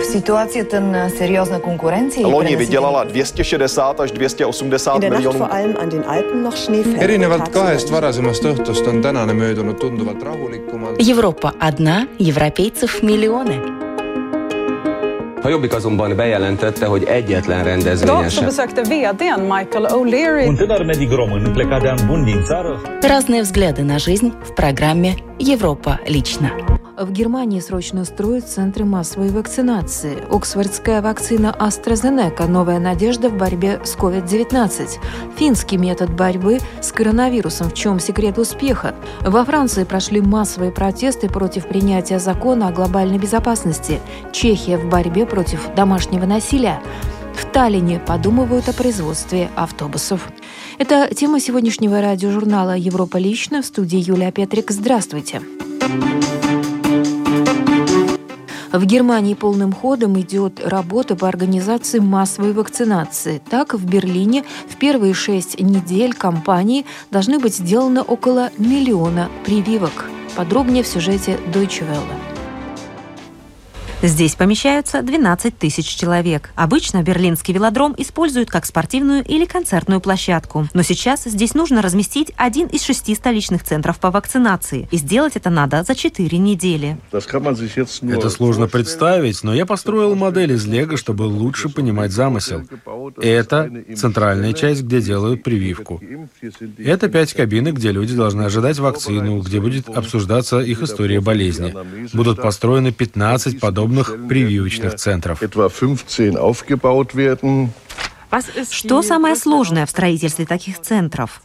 В ситуацията на сериозна конкуренция и Loni vydělala 260 až 280 In der Nacht miljonů vor allem an den Alpen noch Schnee fällt. erinevalt kahest varasemast õhtust on tänane möödunud tunduvalt rahulikumalt. Европа одна, европейцев миллионы. A Jobbik azonban bejelentette, hogy egyetlen rendezvényen Idag så sem. besökte vdn Michael O'Leary Un tânăr medic român plecat de an bun din țară Разные взгляды на жизнь в программе «Европа лично». В Германии срочно строят центры массовой вакцинации. Оксфордская вакцина AstraZeneca – новая надежда в борьбе с COVID-19. Финский метод борьбы с коронавирусом. В чем секрет успеха? Во Франции прошли массовые протесты против принятия закона о глобальной безопасности. Чехия в борьбе против домашнего насилия. В Таллине подумывают о производстве автобусов. Это тема сегодняшнего радиожурнала «Европа лично» в студии Юлия Петрик. Здравствуйте. В Германии полным ходом идет работа по организации массовой вакцинации. Так, в Берлине в первые шесть недель кампании должны быть сделано около миллиона прививок. Подробнее в сюжете Deutsche Welle. Здесь помещаются 12 тысяч человек. Обычно берлинский велодром используют как спортивную или концертную площадку. Но сейчас здесь нужно разместить один из шести столичных центров по вакцинации. И сделать это надо за 4 недели. Это сложно представить, но я построил модель из Лего, чтобы лучше понимать замысел. Это центральная часть, где делают прививку. Это пять кабинок, где люди должны ожидать вакцину, где будет обсуждаться их история болезни. Будут построены 15 подобных прививочных центров. Что самое сложное в строительстве таких центров?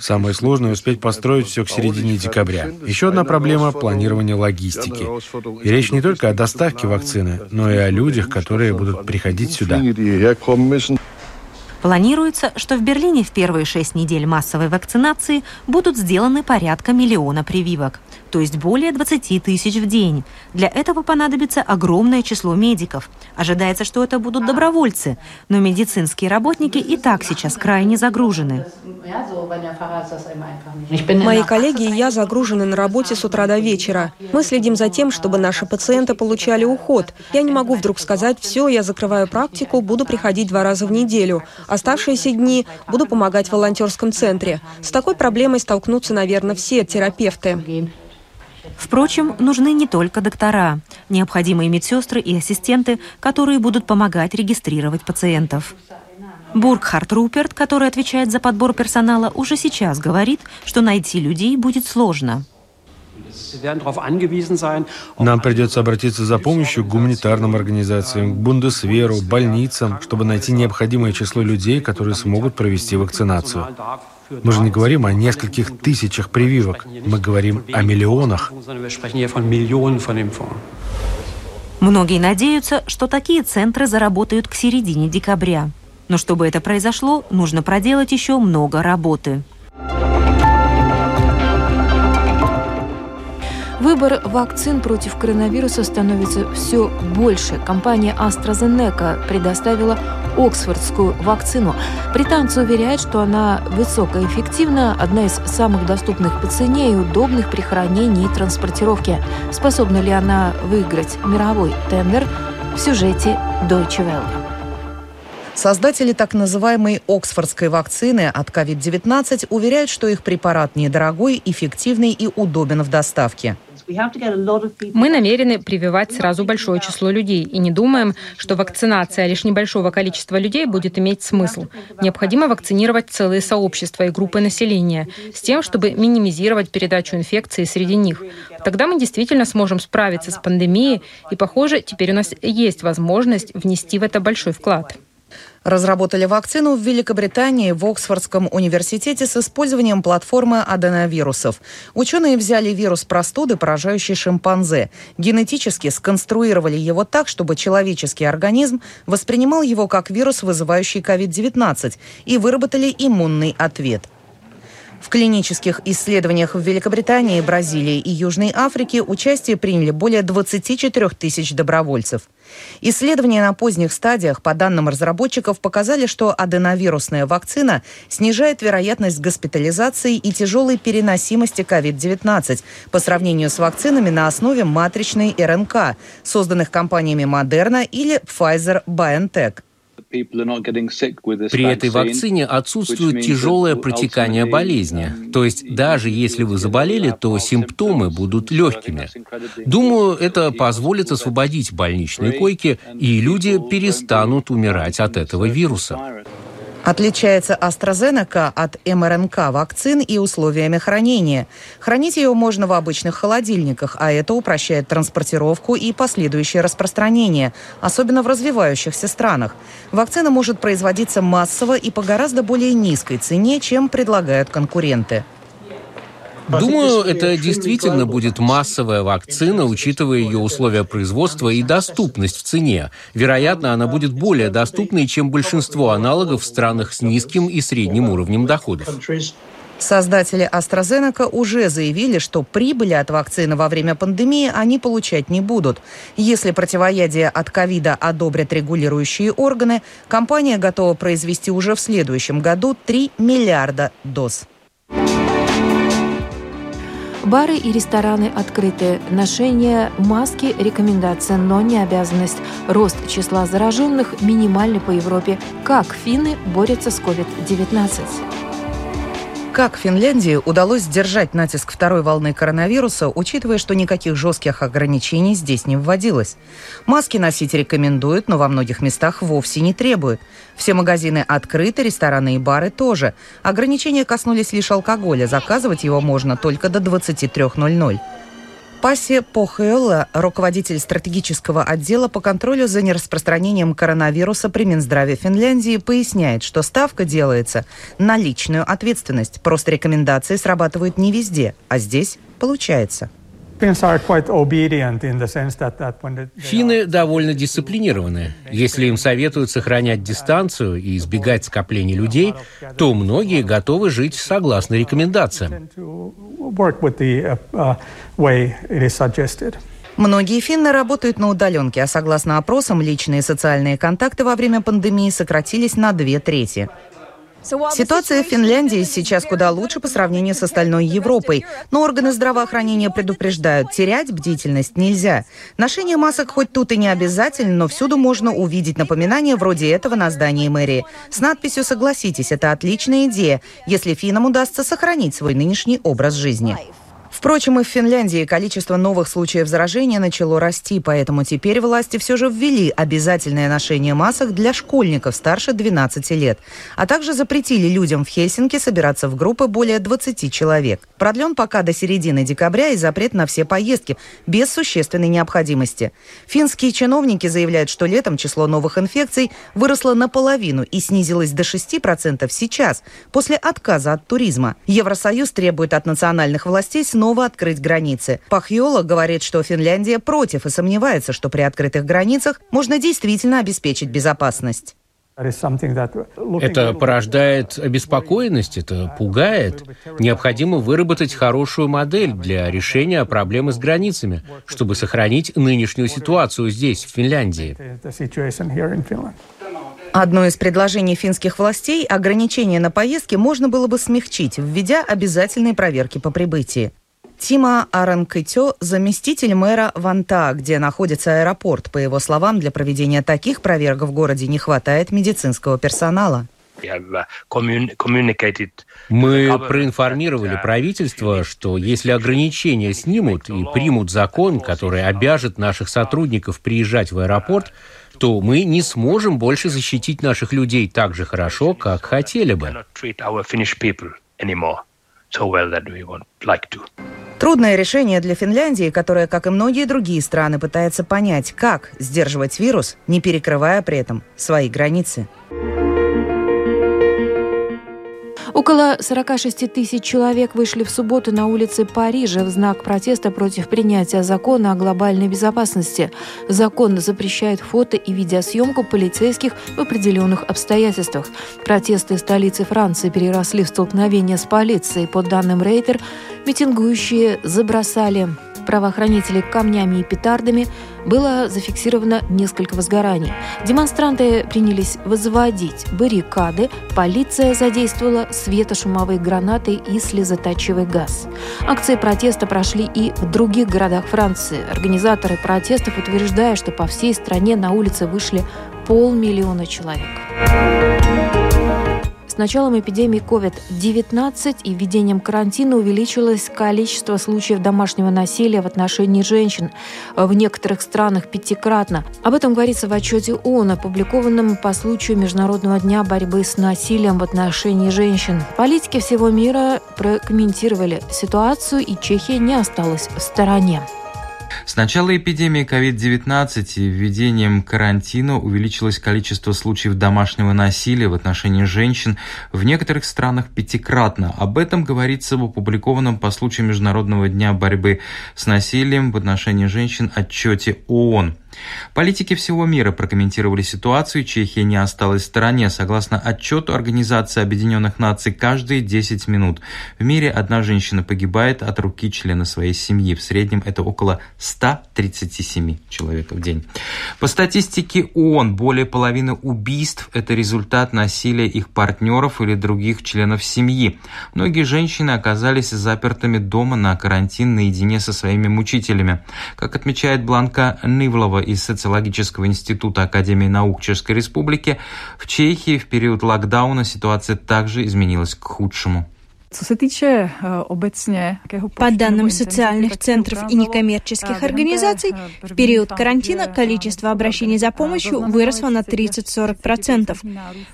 Самое сложное успеть построить все к середине декабря. Еще одна проблема – планирование логистики. И речь не только о доставке вакцины, но и о людях, которые будут приходить сюда. Планируется, что в Берлине в первые шесть недель массовой вакцинации будут сделаны порядка миллиона прививок, то есть более 20 тысяч в день. Для этого понадобится огромное число медиков. Ожидается, что это будут добровольцы, но медицинские работники и так сейчас крайне загружены. Мои коллеги и я загружены на работе с утра до вечера. Мы следим за тем, чтобы наши пациенты получали уход. Я не могу вдруг сказать, все, я закрываю практику, буду приходить два раза в неделю. Оставшиеся дни буду помогать в волонтерском центре. С такой проблемой столкнутся, наверное, все терапевты. Впрочем, нужны не только доктора. Необходимы медсестры и ассистенты, которые будут помогать регистрировать пациентов. Бургхард Руперт, который отвечает за подбор персонала, уже сейчас говорит, что найти людей будет сложно. Нам придется обратиться за помощью к гуманитарным организациям, к Бундесверу, больницам, чтобы найти необходимое число людей, которые смогут провести вакцинацию. Мы же не говорим о нескольких тысячах прививок, мы говорим о миллионах. Многие надеются, что такие центры заработают к середине декабря. Но чтобы это произошло, нужно проделать еще много работы. Выбор вакцин против коронавируса становится все больше. Компания AstraZeneca предоставила Оксфордскую вакцину. Британцы уверяют, что она высокоэффективна, одна из самых доступных по цене и удобных при хранении и транспортировке. Способна ли она выиграть мировой тендер в сюжете Deutsche Welle. Создатели так называемой Оксфордской вакцины от COVID-19 уверяют, что их препарат недорогой, эффективный и удобен в доставке. Мы намерены прививать сразу большое число людей и не думаем, что вакцинация лишь небольшого количества людей будет иметь смысл. Необходимо вакцинировать целые сообщества и группы населения с тем, чтобы минимизировать передачу инфекции среди них. Тогда мы действительно сможем справиться с пандемией, и, похоже, теперь у нас есть возможность внести в это большой вклад. Разработали вакцину в Великобритании в Оксфордском университете с использованием платформы аденовирусов. Ученые взяли вирус простуды, поражающий шимпанзе. Генетически сконструировали его так, чтобы человеческий организм воспринимал его как вирус, вызывающий COVID-19, и выработали иммунный ответ. В клинических исследованиях в Великобритании, Бразилии и Южной Африке участие приняли более 24 тысяч добровольцев. Исследования на поздних стадиях, по данным разработчиков, показали, что аденовирусная вакцина снижает вероятность госпитализации и тяжелой переносимости COVID-19 по сравнению с вакцинами на основе матричной РНК, созданных компаниями Moderna или Pfizer-BioNTech. При этой вакцине отсутствует тяжелое протекание болезни. То есть даже если вы заболели, то симптомы будут легкими. Думаю, это позволит освободить больничные койки, и люди перестанут умирать от этого вируса. Отличается AstraZeneca от МРНК вакцин и условиями хранения. Хранить ее можно в обычных холодильниках, а это упрощает транспортировку и последующее распространение, особенно в развивающихся странах. Вакцина может производиться массово и по гораздо более низкой цене, чем предлагают конкуренты. Думаю, это действительно будет массовая вакцина, учитывая ее условия производства и доступность в цене. Вероятно, она будет более доступной, чем большинство аналогов в странах с низким и средним уровнем доходов. Создатели AstraZeneca уже заявили, что прибыли от вакцины во время пандемии они получать не будут. Если противоядие от ковида одобрят регулирующие органы, компания готова произвести уже в следующем году 3 миллиарда доз. Бары и рестораны открыты. Ношение маски – рекомендация, но не обязанность. Рост числа зараженных минимальный по Европе. Как финны борются с COVID-19? Как Финляндии удалось сдержать натиск второй волны коронавируса, учитывая, что никаких жестких ограничений здесь не вводилось? Маски носить рекомендуют, но во многих местах вовсе не требуют. Все магазины открыты, рестораны и бары тоже. Ограничения коснулись лишь алкоголя. Заказывать его можно только до 23.00. Паси Похелла, руководитель стратегического отдела по контролю за нераспространением коронавируса при Минздраве Финляндии, поясняет, что ставка делается на личную ответственность. Просто рекомендации срабатывают не везде, а здесь получается. Финны довольно дисциплинированы. Если им советуют сохранять дистанцию и избегать скопления людей, то многие готовы жить согласно рекомендациям. Многие финны работают на удаленке, а согласно опросам, личные социальные контакты во время пандемии сократились на две трети. Ситуация в Финляндии сейчас куда лучше по сравнению с остальной Европой, но органы здравоохранения предупреждают, терять бдительность нельзя. Ношение масок хоть тут и не обязательно, но всюду можно увидеть напоминание вроде этого на здании мэрии. С надписью «Согласитесь, это отличная идея, если финнам удастся сохранить свой нынешний образ жизни». Впрочем, и в Финляндии количество новых случаев заражения начало расти, поэтому теперь власти все же ввели обязательное ношение масок для школьников старше 12 лет, а также запретили людям в Хельсинки собираться в группы более 20 человек. Продлен пока до середины декабря и запрет на все поездки без существенной необходимости. Финские чиновники заявляют, что летом число новых инфекций выросло наполовину и снизилось до 6% сейчас, после отказа от туризма. Евросоюз требует от национальных властей снова снова открыть границы. Пахьола говорит, что Финляндия против и сомневается, что при открытых границах можно действительно обеспечить безопасность. Это порождает обеспокоенность, это пугает. Необходимо выработать хорошую модель для решения проблемы с границами, чтобы сохранить нынешнюю ситуацию здесь, в Финляндии. Одно из предложений финских властей – ограничение на поездки можно было бы смягчить, введя обязательные проверки по прибытии. Тима Аранкытё – заместитель мэра Ванта, где находится аэропорт. По его словам, для проведения таких проверок в городе не хватает медицинского персонала. Мы проинформировали правительство, что если ограничения снимут и примут закон, который обяжет наших сотрудников приезжать в аэропорт, то мы не сможем больше защитить наших людей так же хорошо, как хотели бы. Трудное решение для Финляндии, которая, как и многие другие страны, пытается понять, как сдерживать вирус, не перекрывая при этом свои границы. Около 46 тысяч человек вышли в субботу на улицы Парижа в знак протеста против принятия закона о глобальной безопасности. Закон запрещает фото и видеосъемку полицейских в определенных обстоятельствах. Протесты столицы Франции переросли в столкновение с полицией. По данным Рейтер, митингующие забросали правоохранителей камнями и петардами, было зафиксировано несколько возгораний. Демонстранты принялись возводить баррикады, полиция задействовала светошумовые гранаты и слезоточивый газ. Акции протеста прошли и в других городах Франции. Организаторы протестов утверждают, что по всей стране на улицы вышли полмиллиона человек началом эпидемии COVID-19 и введением карантина увеличилось количество случаев домашнего насилия в отношении женщин в некоторых странах пятикратно. Об этом говорится в отчете ООН, опубликованном по случаю Международного дня борьбы с насилием в отношении женщин. Политики всего мира прокомментировали ситуацию, и Чехия не осталась в стороне. С начала эпидемии COVID-19 и введением карантина увеличилось количество случаев домашнего насилия в отношении женщин в некоторых странах пятикратно. Об этом говорится в опубликованном по случаю Международного дня борьбы с насилием в отношении женщин отчете ООН. Политики всего мира прокомментировали ситуацию, Чехия не осталась в стороне. Согласно отчету Организации Объединенных Наций, каждые 10 минут в мире одна женщина погибает от руки члена своей семьи. В среднем это около 137 человек в день. По статистике ООН, более половины убийств – это результат насилия их партнеров или других членов семьи. Многие женщины оказались запертыми дома на карантин наедине со своими мучителями. Как отмечает Бланка Нывлова из Социологического института Академии наук Чешской Республики, в Чехии в период локдауна ситуация также изменилась к худшему. Э, По данным социальных центров и некоммерческих организаций, в период карантина количество обращений за помощью выросло на 30-40%.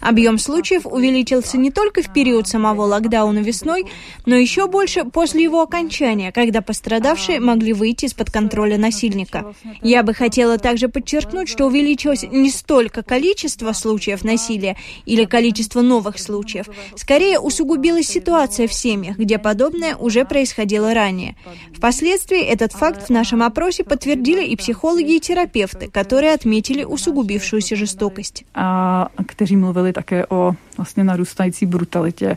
Объем случаев увеличился не только в период самого локдауна весной, но еще больше после его окончания, когда пострадавшие могли выйти из-под контроля насильника. Я бы хотела также подчеркнуть, что увеличилось не столько количество случаев насилия или количество новых случаев, скорее усугубилась ситуация ситуация в семьях, где подобное уже происходило ранее. Впоследствии этот факт в нашем опросе подтвердили и психологи, и терапевты, которые отметили усугубившуюся жестокость. А, kteří mluvili také o vlastně narůstající brutalitě.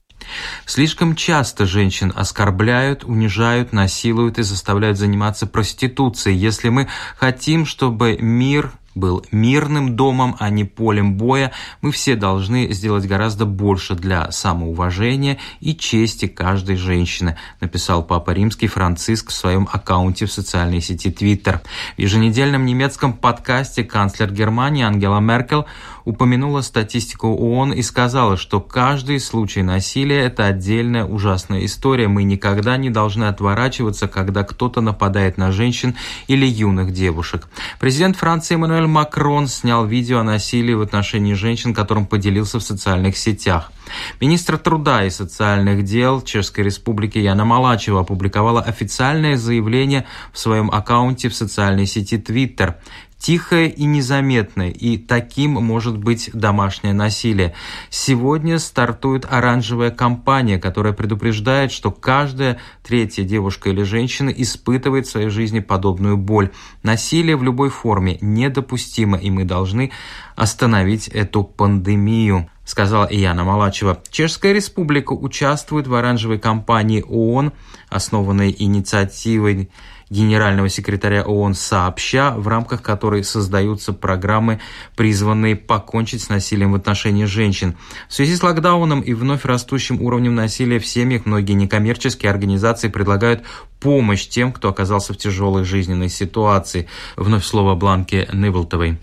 Слишком часто женщин оскорбляют, унижают, насилуют и заставляют заниматься проституцией. Если мы хотим, чтобы мир был мирным домом, а не полем боя, мы все должны сделать гораздо больше для самоуважения и чести каждой женщины, написал Папа Римский Франциск в своем аккаунте в социальной сети Twitter. В еженедельном немецком подкасте канцлер Германии Ангела Меркель упомянула статистику ООН и сказала, что каждый случай насилия – это отдельная ужасная история. Мы никогда не должны отворачиваться, когда кто-то нападает на женщин или юных девушек. Президент Франции Эммануэль Макрон снял видео о насилии в отношении женщин, которым поделился в социальных сетях. Министр труда и социальных дел Чешской Республики Яна Малачева опубликовала официальное заявление в своем аккаунте в социальной сети Twitter тихое и незаметное, и таким может быть домашнее насилие. Сегодня стартует оранжевая кампания, которая предупреждает, что каждая третья девушка или женщина испытывает в своей жизни подобную боль. Насилие в любой форме недопустимо, и мы должны остановить эту пандемию сказала Ияна Малачева. Чешская республика участвует в оранжевой кампании ООН, основанной инициативой генерального секретаря ООН сообща, в рамках которой создаются программы, призванные покончить с насилием в отношении женщин. В связи с локдауном и вновь растущим уровнем насилия в семьях многие некоммерческие организации предлагают помощь тем, кто оказался в тяжелой жизненной ситуации. Вновь слово Бланке Ныволтовой.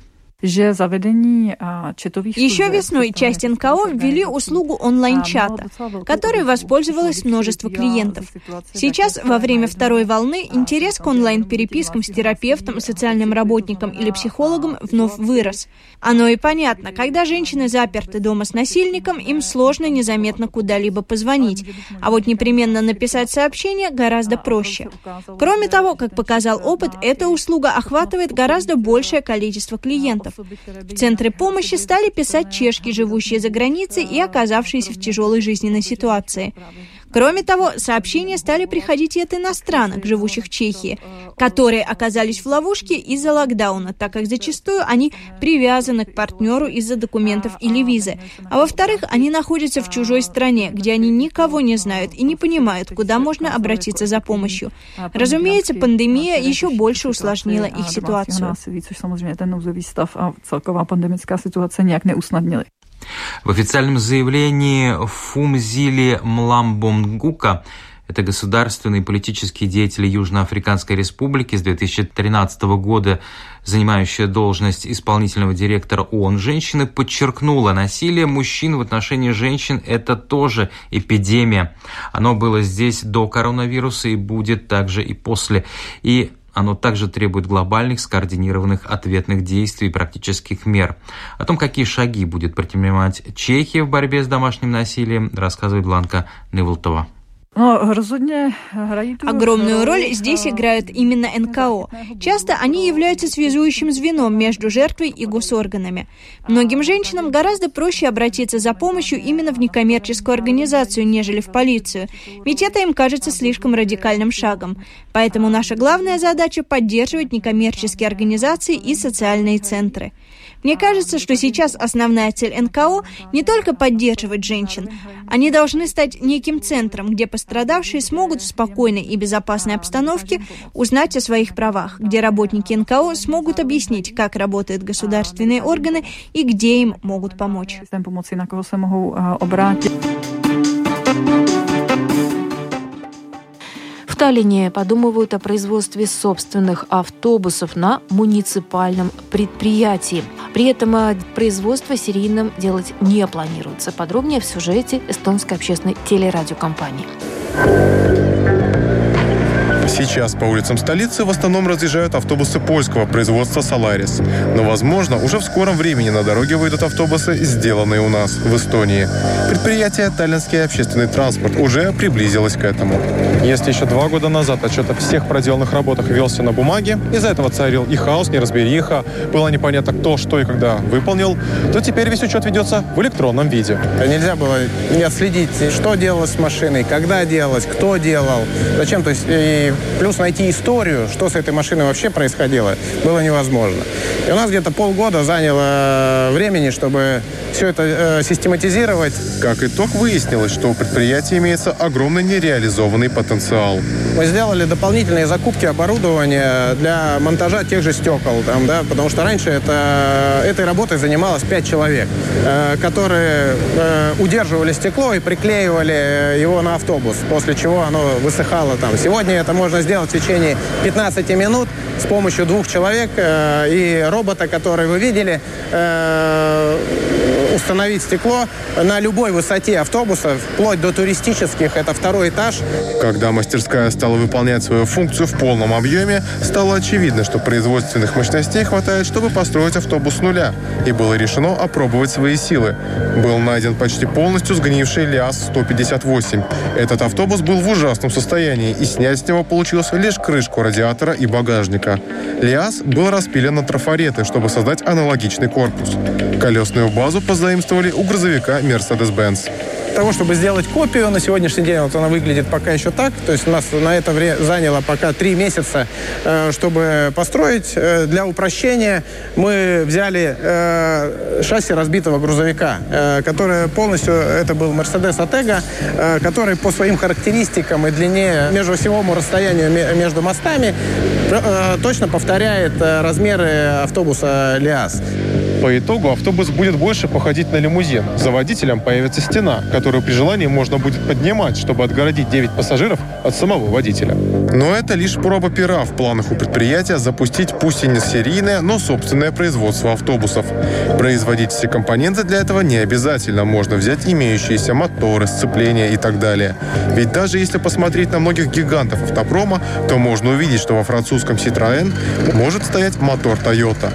Еще весной часть НКО ввели услугу онлайн-чата, которой воспользовалось множество клиентов. Сейчас, во время второй волны, интерес к онлайн-перепискам с терапевтом, социальным работником или психологом вновь вырос. Оно и понятно, когда женщины заперты дома с насильником, им сложно незаметно куда-либо позвонить, а вот непременно написать сообщение гораздо проще. Кроме того, как показал опыт, эта услуга охватывает гораздо большее количество клиентов. В центры помощи стали писать чешки, живущие за границей и оказавшиеся в тяжелой жизненной ситуации. Кроме того, сообщения стали приходить и от иностранок, живущих в Чехии, которые оказались в ловушке из-за локдауна, так как зачастую они привязаны к партнеру из-за документов или визы. А во-вторых, они находятся в чужой стране, где они никого не знают и не понимают, куда можно обратиться за помощью. Разумеется, пандемия еще больше усложнила их ситуацию. В официальном заявлении Фумзили Мламбонгука это государственный политический деятель Южноафриканской Республики с 2013 года, занимающая должность исполнительного директора ООН женщины, подчеркнула, насилие мужчин в отношении женщин – это тоже эпидемия. Оно было здесь до коронавируса и будет также и после. И оно также требует глобальных, скоординированных ответных действий и практических мер. О том, какие шаги будет предпринимать Чехия в борьбе с домашним насилием, рассказывает Бланка Неволтова. Огромную роль здесь играют именно НКО. Часто они являются связующим звеном между жертвой и госорганами. Многим женщинам гораздо проще обратиться за помощью именно в некоммерческую организацию, нежели в полицию, ведь это им кажется слишком радикальным шагом. Поэтому наша главная задача – поддерживать некоммерческие организации и социальные центры. Мне кажется, что сейчас основная цель НКО не только поддерживать женщин. Они должны стать неким центром, где пострадавшие смогут в спокойной и безопасной обстановке узнать о своих правах, где работники НКО смогут объяснить, как работают государственные органы и где им могут помочь. Таллине подумывают о производстве собственных автобусов на муниципальном предприятии. При этом э, производство серийным делать не планируется. Подробнее в сюжете эстонской общественной телерадиокомпании. Сейчас по улицам столицы в основном разъезжают автобусы польского производства «Соларис». Но, возможно, уже в скором времени на дороге выйдут автобусы, сделанные у нас, в Эстонии. Предприятие «Таллинский общественный транспорт» уже приблизилось к этому. Если еще два года назад отчет о всех проделанных работах велся на бумаге, из-за этого царил и хаос, неразбериха, было непонятно кто, что и когда выполнил, то теперь весь учет ведется в электронном виде. Нельзя было не отследить, что делалось с машиной, когда делалось, кто делал, зачем. То есть и Плюс найти историю, что с этой машиной вообще происходило, было невозможно. И у нас где-то полгода заняло времени, чтобы все это э, систематизировать. Как итог, выяснилось, что у предприятия имеется огромный нереализованный потенциал. Мы сделали дополнительные закупки оборудования для монтажа тех же стекол, там, да, потому что раньше это, этой работой занималось 5 человек, э, которые э, удерживали стекло и приклеивали его на автобус, после чего оно высыхало там. Сегодня это можно сделать в течение 15 минут с помощью двух человек э, и робота, который вы видели, э, установить стекло на любой высоте автобуса, вплоть до туристических, это второй этаж. Когда мастерская стала выполнять свою функцию в полном объеме, стало очевидно, что производственных мощностей хватает, чтобы построить автобус с нуля, и было решено опробовать свои силы. Был найден почти полностью сгнивший ЛиАЗ-158. Этот автобус был в ужасном состоянии, и снять с него получилось лишь крышку радиатора и багажника. ЛиАЗ был распилен на трафареты, чтобы создать аналогичный корпус. Колесную базу позволили заимствовали у грузовика Mercedes-Benz того, чтобы сделать копию, на сегодняшний день вот она выглядит пока еще так. То есть у нас на это время заняло пока три месяца, э, чтобы построить. Э, для упрощения мы взяли э, шасси разбитого грузовика, которое полностью, это был Mercedes Atega, который по своим характеристикам и длине межосевому расстоянию между мостами точно повторяет размеры автобуса ЛиАЗ. По итогу автобус будет больше походить на лимузин. За водителем появится стена, которую при желании можно будет поднимать, чтобы отгородить 9 пассажиров от самого водителя. Но это лишь проба пера в планах у предприятия запустить пусть и не серийное, но собственное производство автобусов. Производить все компоненты для этого не обязательно. Можно взять имеющиеся моторы, сцепления и так далее. Ведь даже если посмотреть на многих гигантов автопрома, то можно увидеть, что во французском Citroën может стоять мотор Toyota.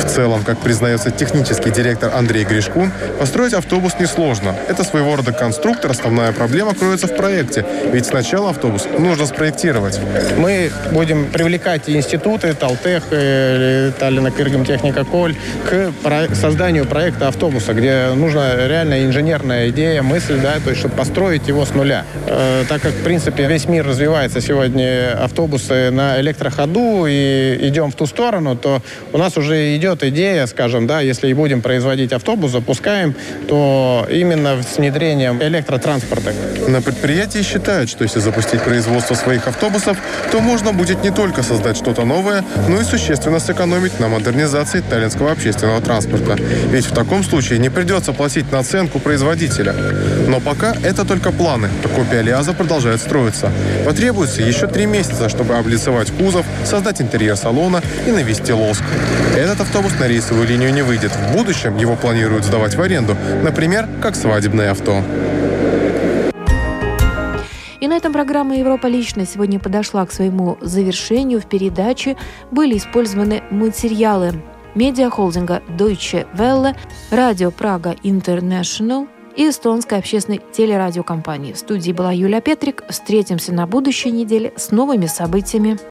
В целом, как признается технический директор Андрей Гришкун, построить автобус несложно. Это своего рода конструктор, основная проблема кроется в проекте. Ведь сначала автобус нужно спроектировать. Мы будем привлекать институты, Талтех, э, Таллина Кыргамтехника Коль к созданию проекта автобуса, где нужна реальная инженерная идея, мысль, да, то есть, чтобы построить его с нуля. Э, так как, в принципе, весь мир развивается сегодня автобусы на электроходу и идем в ту сторону, то у нас уже идет идея, скажем, да, если и будем производить автобус, запускаем, то именно с внедрением электротранспорта. На предприятии считают, что если запустить производство своих автобусов, то можно будет не только создать что-то новое, но и существенно сэкономить на модернизации таллинского общественного транспорта. Ведь в таком случае не придется платить наценку производителя. Но пока это только планы, а копия Лиаза продолжает строиться. Потребуется еще три месяца, чтобы облицевать кузов, создать интерьер салона и навести лоск. Этот автобус на рейсовую линию не выйдет. В будущем его планируют сдавать в аренду, например, как свадебное авто. И на этом программа «Европа лично» сегодня подошла к своему завершению. В передаче были использованы материалы медиахолдинга Deutsche Welle, радио Прага International и эстонской общественной телерадиокомпании. В студии была Юлия Петрик. Встретимся на будущей неделе с новыми событиями.